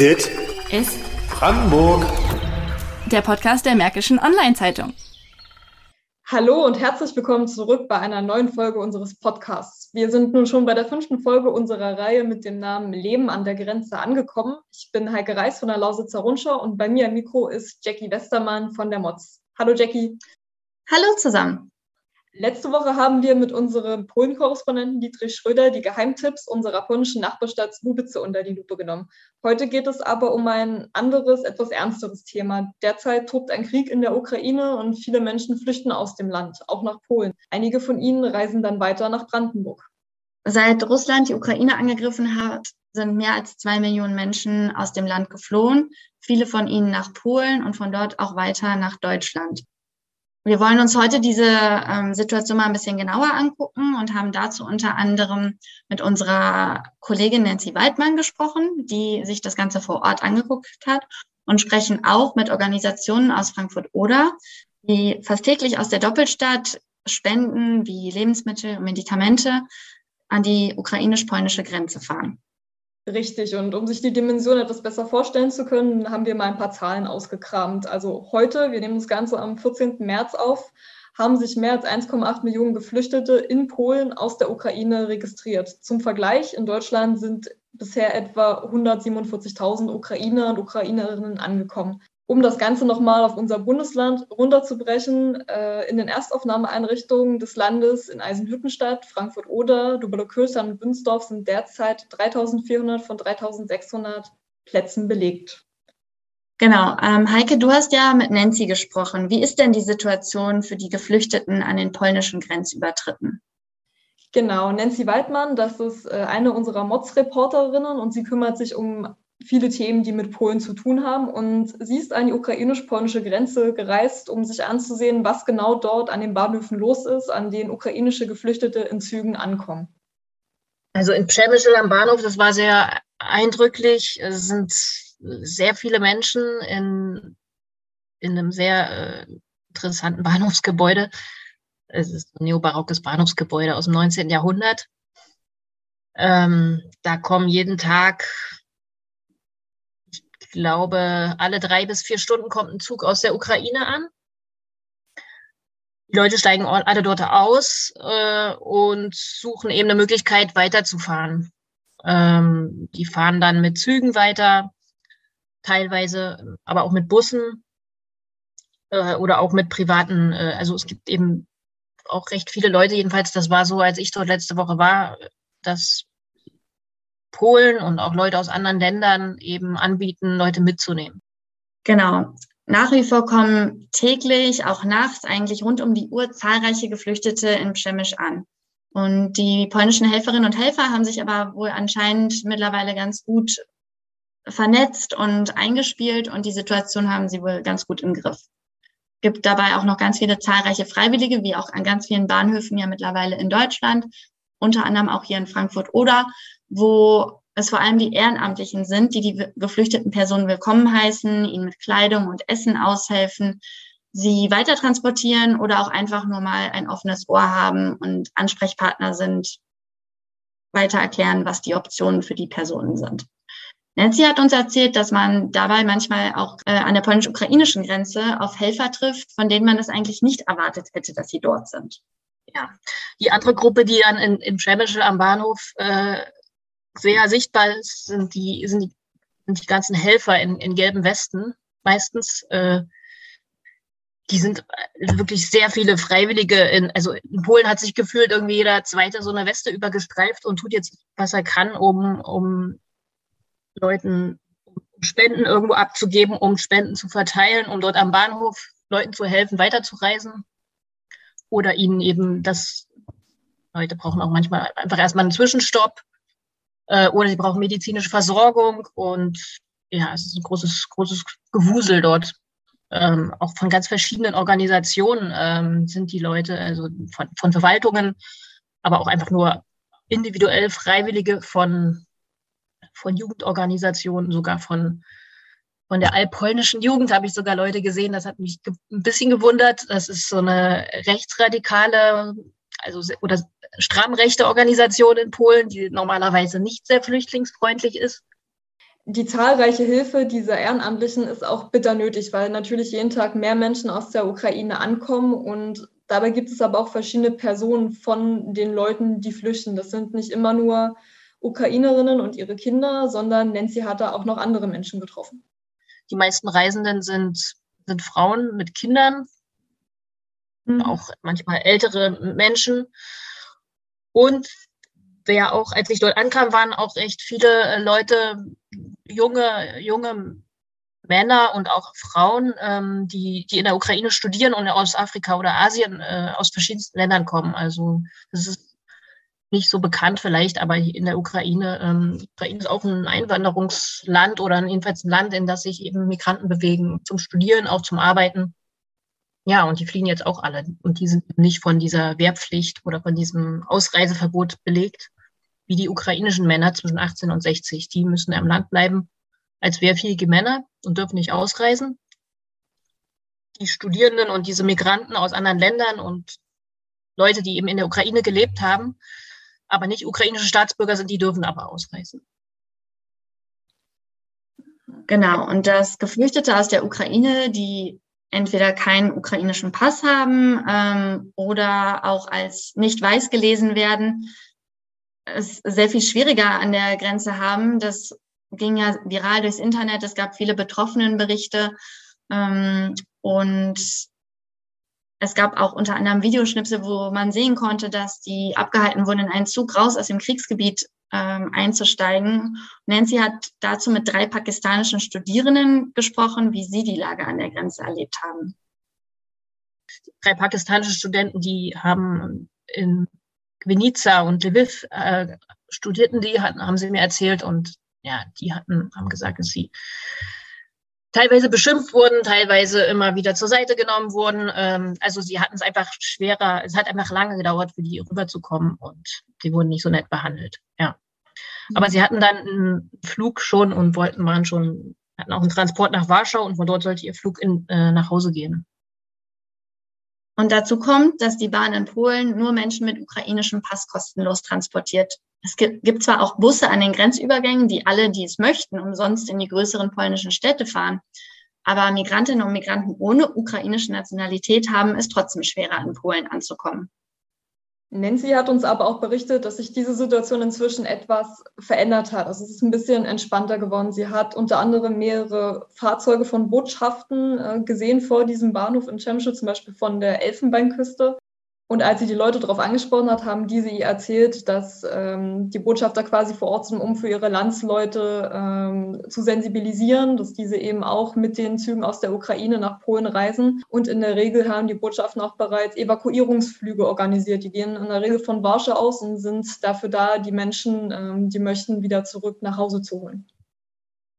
Dit ist Brandenburg. Der Podcast der Märkischen Online-Zeitung. Hallo und herzlich willkommen zurück bei einer neuen Folge unseres Podcasts. Wir sind nun schon bei der fünften Folge unserer Reihe mit dem Namen Leben an der Grenze angekommen. Ich bin Heike Reis von der Lausitzer Rundschau und bei mir am Mikro ist Jackie Westermann von der MOZ. Hallo Jackie. Hallo zusammen. Letzte Woche haben wir mit unserem Polen-Korrespondenten Dietrich Schröder die Geheimtipps unserer polnischen Nachbarstadt Słubice unter die Lupe genommen. Heute geht es aber um ein anderes, etwas ernsteres Thema. Derzeit tobt ein Krieg in der Ukraine und viele Menschen flüchten aus dem Land, auch nach Polen. Einige von ihnen reisen dann weiter nach Brandenburg. Seit Russland die Ukraine angegriffen hat, sind mehr als zwei Millionen Menschen aus dem Land geflohen, viele von ihnen nach Polen und von dort auch weiter nach Deutschland. Wir wollen uns heute diese ähm, Situation mal ein bisschen genauer angucken und haben dazu unter anderem mit unserer Kollegin Nancy Waldmann gesprochen, die sich das Ganze vor Ort angeguckt hat und sprechen auch mit Organisationen aus Frankfurt-Oder, die fast täglich aus der Doppelstadt Spenden wie Lebensmittel und Medikamente an die ukrainisch-polnische Grenze fahren. Richtig, und um sich die Dimension etwas besser vorstellen zu können, haben wir mal ein paar Zahlen ausgekramt. Also heute, wir nehmen das Ganze am 14. März auf, haben sich mehr als 1,8 Millionen Geflüchtete in Polen aus der Ukraine registriert. Zum Vergleich, in Deutschland sind bisher etwa 147.000 Ukrainer und Ukrainerinnen angekommen um das Ganze nochmal auf unser Bundesland runterzubrechen, äh, in den Erstaufnahmeeinrichtungen des Landes in Eisenhüttenstadt, Frankfurt-Oder, Dubelokirchen und Bünsdorf sind derzeit 3400 von 3600 Plätzen belegt. Genau. Ähm, Heike, du hast ja mit Nancy gesprochen. Wie ist denn die Situation für die Geflüchteten an den polnischen Grenzübertritten? Genau, Nancy Waldmann, das ist äh, eine unserer Mods-Reporterinnen und sie kümmert sich um viele Themen, die mit Polen zu tun haben. Und sie ist an die ukrainisch-polnische Grenze gereist, um sich anzusehen, was genau dort an den Bahnhöfen los ist, an denen ukrainische Geflüchtete in Zügen ankommen. Also in Przemysl am Bahnhof, das war sehr eindrücklich. Es sind sehr viele Menschen in, in einem sehr äh, interessanten Bahnhofsgebäude. Es ist ein neobarockes Bahnhofsgebäude aus dem 19. Jahrhundert. Ähm, da kommen jeden Tag glaube, alle drei bis vier Stunden kommt ein Zug aus der Ukraine an. Die Leute steigen alle dort aus äh, und suchen eben eine Möglichkeit, weiterzufahren. Ähm, die fahren dann mit Zügen weiter, teilweise aber auch mit Bussen äh, oder auch mit privaten. Äh, also es gibt eben auch recht viele Leute, jedenfalls, das war so, als ich dort letzte Woche war, dass Polen und auch Leute aus anderen Ländern eben anbieten, Leute mitzunehmen. Genau. Nach wie vor kommen täglich, auch nachts, eigentlich rund um die Uhr zahlreiche Geflüchtete in Przemysch an. Und die polnischen Helferinnen und Helfer haben sich aber wohl anscheinend mittlerweile ganz gut vernetzt und eingespielt und die Situation haben sie wohl ganz gut im Griff. Gibt dabei auch noch ganz viele zahlreiche Freiwillige, wie auch an ganz vielen Bahnhöfen ja mittlerweile in Deutschland, unter anderem auch hier in Frankfurt oder wo es vor allem die Ehrenamtlichen sind, die die geflüchteten Personen willkommen heißen, ihnen mit Kleidung und Essen aushelfen, sie weiter transportieren oder auch einfach nur mal ein offenes Ohr haben und Ansprechpartner sind, weiter erklären, was die Optionen für die Personen sind. Nancy hat uns erzählt, dass man dabei manchmal auch äh, an der polnisch-ukrainischen Grenze auf Helfer trifft, von denen man das eigentlich nicht erwartet hätte, dass sie dort sind. Ja, die andere Gruppe, die dann in, in Przemysl am Bahnhof äh, sehr sichtbar ist, sind die, sind die, sind die ganzen Helfer in, in gelben Westen meistens. Äh, die sind wirklich sehr viele Freiwillige. In, also in Polen hat sich gefühlt irgendwie jeder zweite so eine Weste übergestreift und tut jetzt, was er kann, um, um Leuten Spenden irgendwo abzugeben, um Spenden zu verteilen, um dort am Bahnhof Leuten zu helfen, weiterzureisen. Oder ihnen eben das, Leute brauchen auch manchmal einfach erstmal einen Zwischenstopp äh, oder sie brauchen medizinische Versorgung und ja, es ist ein großes, großes Gewusel dort. Ähm, auch von ganz verschiedenen Organisationen ähm, sind die Leute, also von, von Verwaltungen, aber auch einfach nur individuell Freiwillige von, von Jugendorganisationen, sogar von, von der allpolnischen Jugend habe ich sogar Leute gesehen, das hat mich ein bisschen gewundert. Das ist so eine rechtsradikale also oder stramm rechte Organisation in Polen, die normalerweise nicht sehr flüchtlingsfreundlich ist. die zahlreiche Hilfe dieser Ehrenamtlichen ist auch bitter nötig, weil natürlich jeden Tag mehr Menschen aus der Ukraine ankommen und dabei gibt es aber auch verschiedene Personen von den Leuten, die flüchten. Das sind nicht immer nur Ukrainerinnen und ihre Kinder, sondern Nancy hat da auch noch andere Menschen getroffen. Die meisten Reisenden sind, sind Frauen mit Kindern, mhm. auch manchmal ältere Menschen. Und wer auch, als ich dort ankam, waren auch echt viele Leute, junge, junge Männer und auch Frauen, ähm, die, die in der Ukraine studieren und aus Afrika oder Asien, äh, aus verschiedensten Ländern kommen. Also das ist nicht so bekannt vielleicht, aber in der Ukraine, ähm, Ukraine ist auch ein Einwanderungsland oder jedenfalls ein Land, in das sich eben Migranten bewegen zum Studieren, auch zum Arbeiten. Ja, und die fliehen jetzt auch alle. Und die sind nicht von dieser Wehrpflicht oder von diesem Ausreiseverbot belegt, wie die ukrainischen Männer zwischen 18 und 60. Die müssen im Land bleiben als wehrfähige Männer und dürfen nicht ausreisen. Die Studierenden und diese Migranten aus anderen Ländern und Leute, die eben in der Ukraine gelebt haben, aber nicht ukrainische Staatsbürger sind, die dürfen aber ausreisen. Genau, und dass Geflüchtete aus der Ukraine, die entweder keinen ukrainischen Pass haben ähm, oder auch als nicht weiß gelesen werden, es sehr viel schwieriger an der Grenze haben. Das ging ja viral durchs Internet. Es gab viele Betroffenenberichte ähm, und es gab auch unter anderem Videoschnipsel, wo man sehen konnte, dass die abgehalten wurden, in einen Zug raus aus dem Kriegsgebiet ähm, einzusteigen. Nancy hat dazu mit drei pakistanischen Studierenden gesprochen, wie sie die Lage an der Grenze erlebt haben. Drei pakistanische Studenten, die haben in Gwinica und Lviv äh, studierten, die hatten, haben sie mir erzählt und ja, die hatten, haben gesagt, dass sie teilweise beschimpft wurden, teilweise immer wieder zur Seite genommen wurden. Ähm, also sie hatten es einfach schwerer, es hat einfach lange gedauert, für die rüberzukommen und die wurden nicht so nett behandelt. Ja. Aber mhm. sie hatten dann einen Flug schon und wollten, waren schon, hatten auch einen Transport nach Warschau und von dort sollte ihr Flug in, äh, nach Hause gehen. Und dazu kommt, dass die Bahn in Polen nur Menschen mit ukrainischem Pass kostenlos transportiert. Es gibt zwar auch Busse an den Grenzübergängen, die alle, die es möchten, umsonst in die größeren polnischen Städte fahren. Aber Migrantinnen und Migranten ohne ukrainische Nationalität haben es trotzdem schwerer, in Polen anzukommen. Nancy hat uns aber auch berichtet, dass sich diese Situation inzwischen etwas verändert hat. Also es ist ein bisschen entspannter geworden. Sie hat unter anderem mehrere Fahrzeuge von Botschaften äh, gesehen vor diesem Bahnhof in Chemsche, zum Beispiel von der Elfenbeinküste. Und als sie die Leute darauf angesprochen hat, haben diese ihr erzählt, dass ähm, die Botschafter quasi vor Ort sind, um für ihre Landsleute ähm, zu sensibilisieren, dass diese eben auch mit den Zügen aus der Ukraine nach Polen reisen. Und in der Regel haben die Botschaften auch bereits Evakuierungsflüge organisiert. Die gehen in der Regel von Warschau aus und sind dafür da, die Menschen, ähm, die möchten, wieder zurück nach Hause zu holen.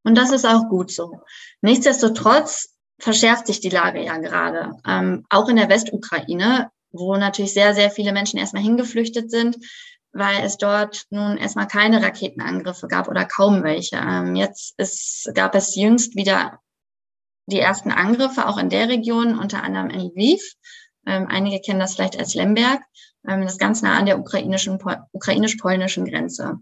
Und das ist auch gut so. Nichtsdestotrotz verschärft sich die Lage ja gerade. Ähm, auch in der Westukraine wo natürlich sehr, sehr viele Menschen erstmal hingeflüchtet sind, weil es dort nun erstmal keine Raketenangriffe gab oder kaum welche. Ähm, jetzt ist, gab es jüngst wieder die ersten Angriffe, auch in der Region, unter anderem in Lviv. Ähm, einige kennen das vielleicht als Lemberg. Ähm, das ist ganz nah an der ukrainischen, ukrainisch-polnischen Grenze.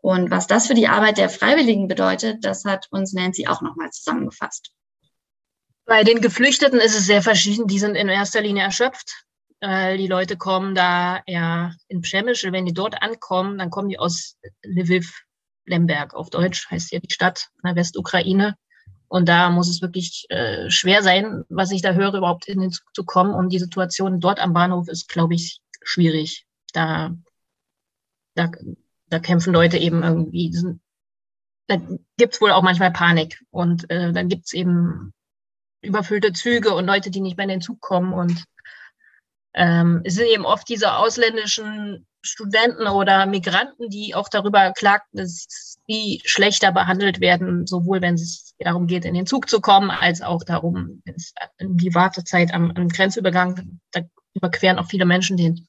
Und was das für die Arbeit der Freiwilligen bedeutet, das hat uns Nancy auch nochmal zusammengefasst. Bei den Geflüchteten ist es sehr verschieden. Die sind in erster Linie erschöpft. Äh, die Leute kommen da ja in Pschemische, wenn die dort ankommen, dann kommen die aus Lviv, Lemberg auf Deutsch heißt ja die Stadt in der Westukraine. Und da muss es wirklich äh, schwer sein, was ich da höre, überhaupt in den Zug zu kommen. Und die Situation dort am Bahnhof ist, glaube ich, schwierig. Da, da, da kämpfen Leute eben irgendwie. Sind, da gibt's wohl auch manchmal Panik. Und äh, dann gibt's eben überfüllte Züge und Leute, die nicht mehr in den Zug kommen. Und ähm, es sind eben oft diese ausländischen Studenten oder Migranten, die auch darüber klagten, dass sie schlechter behandelt werden, sowohl wenn es darum geht, in den Zug zu kommen, als auch darum, wenn es die Wartezeit am, am Grenzübergang, da überqueren auch viele Menschen den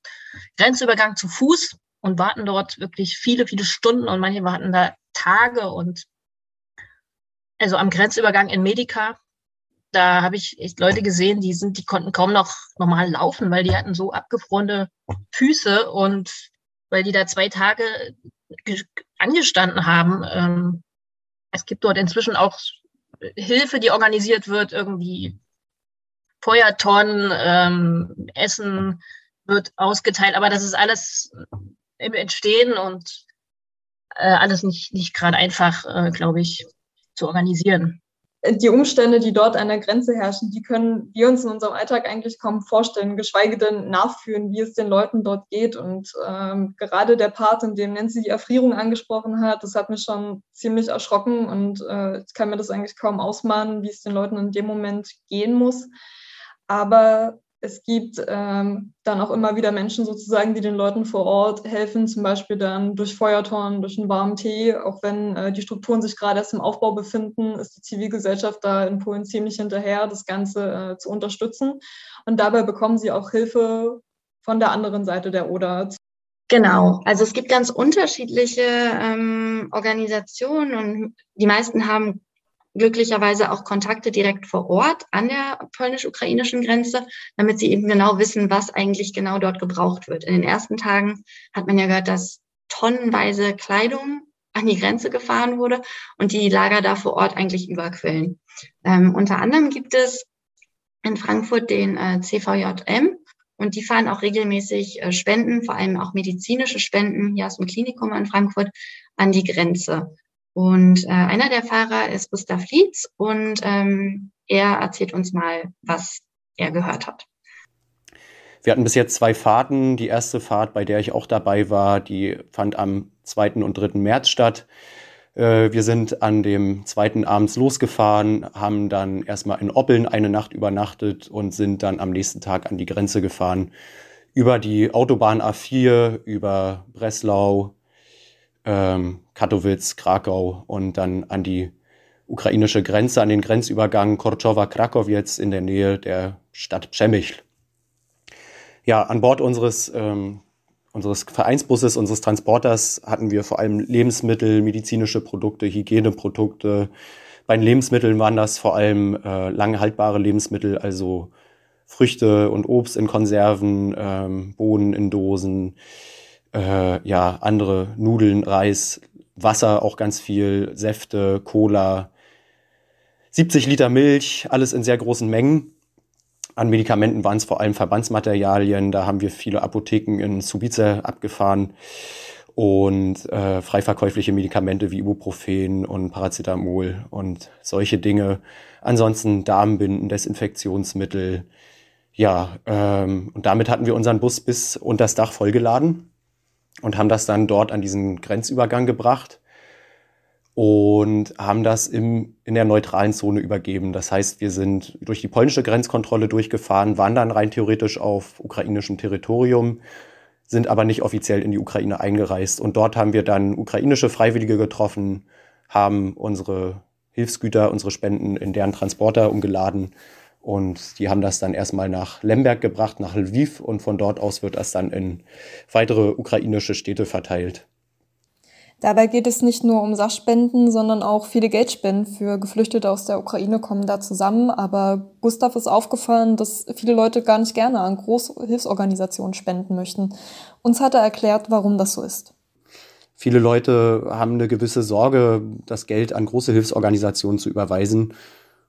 Grenzübergang zu Fuß und warten dort wirklich viele, viele Stunden und manche warten da Tage und also am Grenzübergang in Medica da habe ich echt Leute gesehen, die sind, die konnten kaum noch normal laufen, weil die hatten so abgefrorene Füße und weil die da zwei Tage angestanden haben. Ähm, es gibt dort inzwischen auch Hilfe, die organisiert wird, irgendwie Feuertonnen, ähm, Essen wird ausgeteilt, aber das ist alles im Entstehen und äh, alles nicht, nicht gerade einfach, äh, glaube ich, zu organisieren die Umstände, die dort an der Grenze herrschen, die können wir uns in unserem Alltag eigentlich kaum vorstellen, geschweige denn nachführen, wie es den Leuten dort geht. Und ähm, gerade der Part, in dem Nancy die Erfrierung angesprochen hat, das hat mich schon ziemlich erschrocken und äh, ich kann mir das eigentlich kaum ausmalen, wie es den Leuten in dem Moment gehen muss. Aber es gibt ähm, dann auch immer wieder Menschen sozusagen, die den Leuten vor Ort helfen, zum Beispiel dann durch Feuertoren, durch einen warmen Tee. Auch wenn äh, die Strukturen sich gerade erst im Aufbau befinden, ist die Zivilgesellschaft da in Polen ziemlich hinterher, das Ganze äh, zu unterstützen. Und dabei bekommen sie auch Hilfe von der anderen Seite der Oder. Genau, also es gibt ganz unterschiedliche ähm, Organisationen und die meisten haben glücklicherweise auch Kontakte direkt vor Ort an der polnisch-ukrainischen Grenze, damit sie eben genau wissen, was eigentlich genau dort gebraucht wird. In den ersten Tagen hat man ja gehört, dass tonnenweise Kleidung an die Grenze gefahren wurde und die Lager da vor Ort eigentlich überquellen. Ähm, unter anderem gibt es in Frankfurt den äh, CVJM und die fahren auch regelmäßig äh, Spenden, vor allem auch medizinische Spenden hier aus dem Klinikum in Frankfurt an die Grenze. Und äh, einer der Fahrer ist Gustav Lietz und ähm, er erzählt uns mal, was er gehört hat. Wir hatten bis jetzt zwei Fahrten. Die erste Fahrt, bei der ich auch dabei war, die fand am 2. und 3. März statt. Äh, wir sind an dem zweiten abends losgefahren, haben dann erstmal in Oppeln eine Nacht übernachtet und sind dann am nächsten Tag an die Grenze gefahren. Über die Autobahn A4, über Breslau, ähm, Katowice, Krakau und dann an die ukrainische Grenze, an den Grenzübergang Korczowa-Krakowiec in der Nähe der Stadt Przemyśl. Ja, an Bord unseres, ähm, unseres Vereinsbusses, unseres Transporters hatten wir vor allem Lebensmittel, medizinische Produkte, Hygieneprodukte. Bei den Lebensmitteln waren das vor allem äh, lange haltbare Lebensmittel, also Früchte und Obst in Konserven, ähm, Bohnen in Dosen, äh, ja, andere Nudeln, Reis, Wasser auch ganz viel, Säfte, Cola, 70 Liter Milch, alles in sehr großen Mengen. An Medikamenten waren es vor allem Verbandsmaterialien. Da haben wir viele Apotheken in Subice abgefahren und äh, frei verkäufliche Medikamente wie Ibuprofen und Paracetamol und solche Dinge. Ansonsten Darmbinden, Desinfektionsmittel. Ja, ähm, und damit hatten wir unseren Bus bis unter das Dach vollgeladen und haben das dann dort an diesen Grenzübergang gebracht und haben das im, in der neutralen Zone übergeben. Das heißt, wir sind durch die polnische Grenzkontrolle durchgefahren, waren dann rein theoretisch auf ukrainischem Territorium, sind aber nicht offiziell in die Ukraine eingereist. Und dort haben wir dann ukrainische Freiwillige getroffen, haben unsere Hilfsgüter, unsere Spenden in deren Transporter umgeladen und die haben das dann erstmal nach Lemberg gebracht, nach Lviv und von dort aus wird das dann in weitere ukrainische Städte verteilt. Dabei geht es nicht nur um Sachspenden, sondern auch viele Geldspenden für Geflüchtete aus der Ukraine kommen da zusammen. Aber Gustav ist aufgefallen, dass viele Leute gar nicht gerne an Großhilfsorganisationen spenden möchten. Uns hat er erklärt, warum das so ist. Viele Leute haben eine gewisse Sorge, das Geld an große Hilfsorganisationen zu überweisen.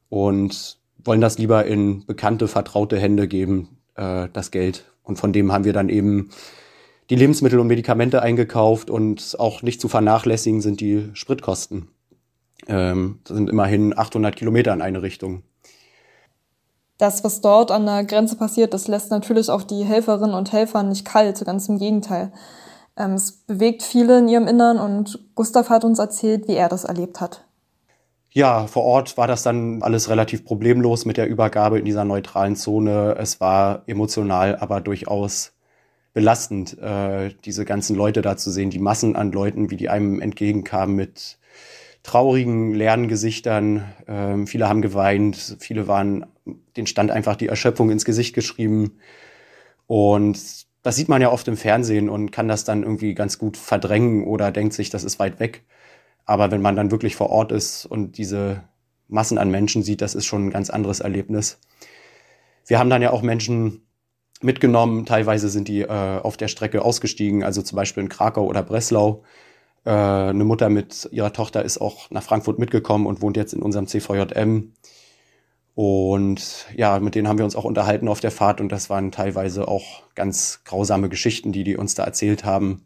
Und wollen das lieber in bekannte, vertraute Hände geben, äh, das Geld. Und von dem haben wir dann eben die Lebensmittel und Medikamente eingekauft und auch nicht zu vernachlässigen sind die Spritkosten. Ähm, das sind immerhin 800 Kilometer in eine Richtung. Das, was dort an der Grenze passiert, das lässt natürlich auch die Helferinnen und Helfer nicht kalt, ganz im Gegenteil. Ähm, es bewegt viele in ihrem Innern und Gustav hat uns erzählt, wie er das erlebt hat. Ja, vor Ort war das dann alles relativ problemlos mit der Übergabe in dieser neutralen Zone. Es war emotional, aber durchaus belastend, äh, diese ganzen Leute da zu sehen, die Massen an Leuten, wie die einem entgegenkamen mit traurigen, leeren Gesichtern. Ähm, viele haben geweint, viele waren, den stand einfach die Erschöpfung ins Gesicht geschrieben. Und das sieht man ja oft im Fernsehen und kann das dann irgendwie ganz gut verdrängen oder denkt sich, das ist weit weg. Aber wenn man dann wirklich vor Ort ist und diese Massen an Menschen sieht, das ist schon ein ganz anderes Erlebnis. Wir haben dann ja auch Menschen mitgenommen. Teilweise sind die äh, auf der Strecke ausgestiegen, also zum Beispiel in Krakau oder Breslau. Äh, eine Mutter mit ihrer Tochter ist auch nach Frankfurt mitgekommen und wohnt jetzt in unserem CVJM. Und ja, mit denen haben wir uns auch unterhalten auf der Fahrt und das waren teilweise auch ganz grausame Geschichten, die die uns da erzählt haben.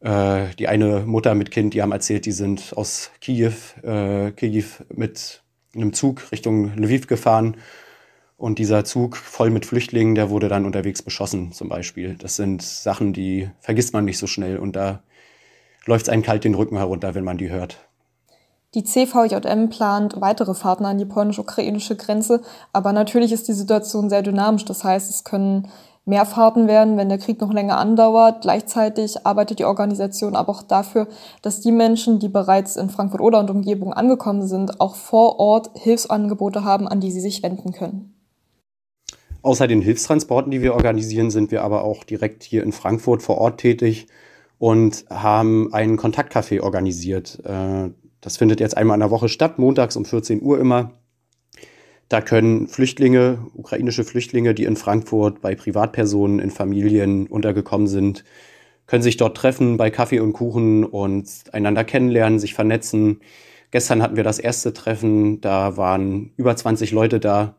Äh, die eine Mutter mit Kind, die haben erzählt, die sind aus Kiew, äh, Kiew mit einem Zug Richtung Lviv gefahren und dieser Zug voll mit Flüchtlingen, der wurde dann unterwegs beschossen zum Beispiel. Das sind Sachen, die vergisst man nicht so schnell und da läuft es einem kalt den Rücken herunter, wenn man die hört. Die CVJM plant weitere Fahrten an die polnisch-ukrainische Grenze, aber natürlich ist die Situation sehr dynamisch. Das heißt, es können mehr Fahrten werden, wenn der Krieg noch länger andauert. Gleichzeitig arbeitet die Organisation aber auch dafür, dass die Menschen, die bereits in Frankfurt oder und Umgebung angekommen sind, auch vor Ort Hilfsangebote haben, an die sie sich wenden können. Außer den Hilfstransporten, die wir organisieren, sind wir aber auch direkt hier in Frankfurt vor Ort tätig und haben einen Kontaktcafé organisiert. Äh, das findet jetzt einmal in der Woche statt, montags um 14 Uhr immer. Da können Flüchtlinge, ukrainische Flüchtlinge, die in Frankfurt bei Privatpersonen, in Familien untergekommen sind, können sich dort treffen bei Kaffee und Kuchen und einander kennenlernen, sich vernetzen. Gestern hatten wir das erste Treffen, da waren über 20 Leute da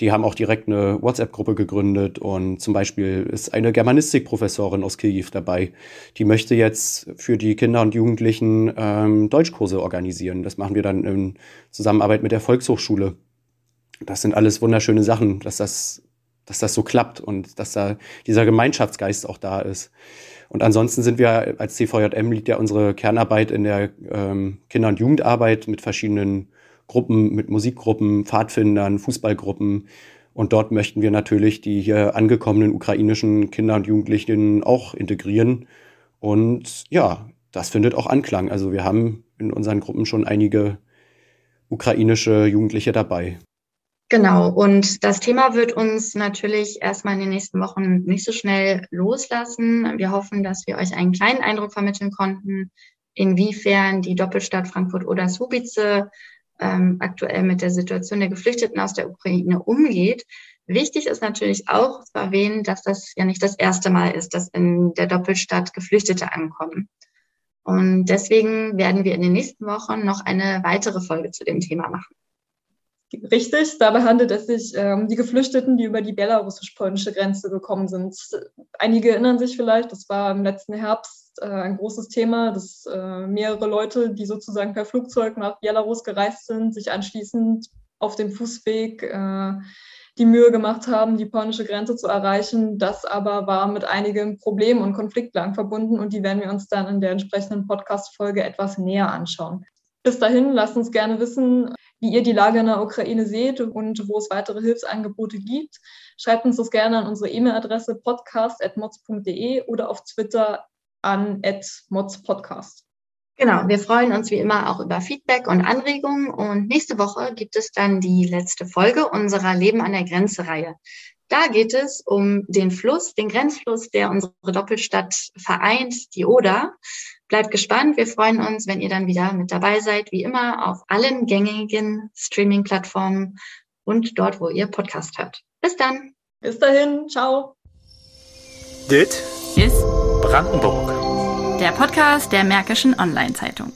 die haben auch direkt eine WhatsApp-Gruppe gegründet und zum Beispiel ist eine Germanistikprofessorin aus Kiew dabei. Die möchte jetzt für die Kinder und Jugendlichen ähm, Deutschkurse organisieren. Das machen wir dann in Zusammenarbeit mit der Volkshochschule. Das sind alles wunderschöne Sachen, dass das, dass das so klappt und dass da dieser Gemeinschaftsgeist auch da ist. Und ansonsten sind wir als CVJM liegt ja unsere Kernarbeit in der ähm, Kinder- und Jugendarbeit mit verschiedenen Gruppen, mit Musikgruppen, Pfadfindern, Fußballgruppen. Und dort möchten wir natürlich die hier angekommenen ukrainischen Kinder und Jugendlichen auch integrieren. Und ja, das findet auch Anklang. Also wir haben in unseren Gruppen schon einige ukrainische Jugendliche dabei. Genau, und das Thema wird uns natürlich erstmal in den nächsten Wochen nicht so schnell loslassen. Wir hoffen, dass wir euch einen kleinen Eindruck vermitteln konnten, inwiefern die Doppelstadt Frankfurt oder Subice ähm, aktuell mit der Situation der Geflüchteten aus der Ukraine umgeht. Wichtig ist natürlich auch zu erwähnen, dass das ja nicht das erste Mal ist, dass in der Doppelstadt Geflüchtete ankommen. Und deswegen werden wir in den nächsten Wochen noch eine weitere Folge zu dem Thema machen. Richtig, dabei handelt es sich um ähm, die Geflüchteten, die über die belarussisch-polnische Grenze gekommen sind. Einige erinnern sich vielleicht, das war im letzten Herbst äh, ein großes Thema, dass äh, mehrere Leute, die sozusagen per Flugzeug nach Belarus gereist sind, sich anschließend auf dem Fußweg äh, die Mühe gemacht haben, die polnische Grenze zu erreichen. Das aber war mit einigen Problemen und Konfliktlagen verbunden und die werden wir uns dann in der entsprechenden Podcast-Folge etwas näher anschauen. Bis dahin, lasst uns gerne wissen, wie ihr die Lage in der Ukraine seht und wo es weitere Hilfsangebote gibt. Schreibt uns das gerne an unsere E-Mail-Adresse podcast.mods.de oder auf Twitter an modspodcast. Genau, wir freuen uns wie immer auch über Feedback und Anregungen und nächste Woche gibt es dann die letzte Folge unserer Leben an der Grenze-Reihe. Da geht es um den Fluss, den Grenzfluss, der unsere Doppelstadt vereint, die Oder. Bleibt gespannt. Wir freuen uns, wenn ihr dann wieder mit dabei seid, wie immer auf allen gängigen Streaming-Plattformen und dort, wo ihr Podcast hört. Bis dann. Bis dahin. Ciao. Dit ist Brandenburg. Der Podcast der Märkischen Online-Zeitung.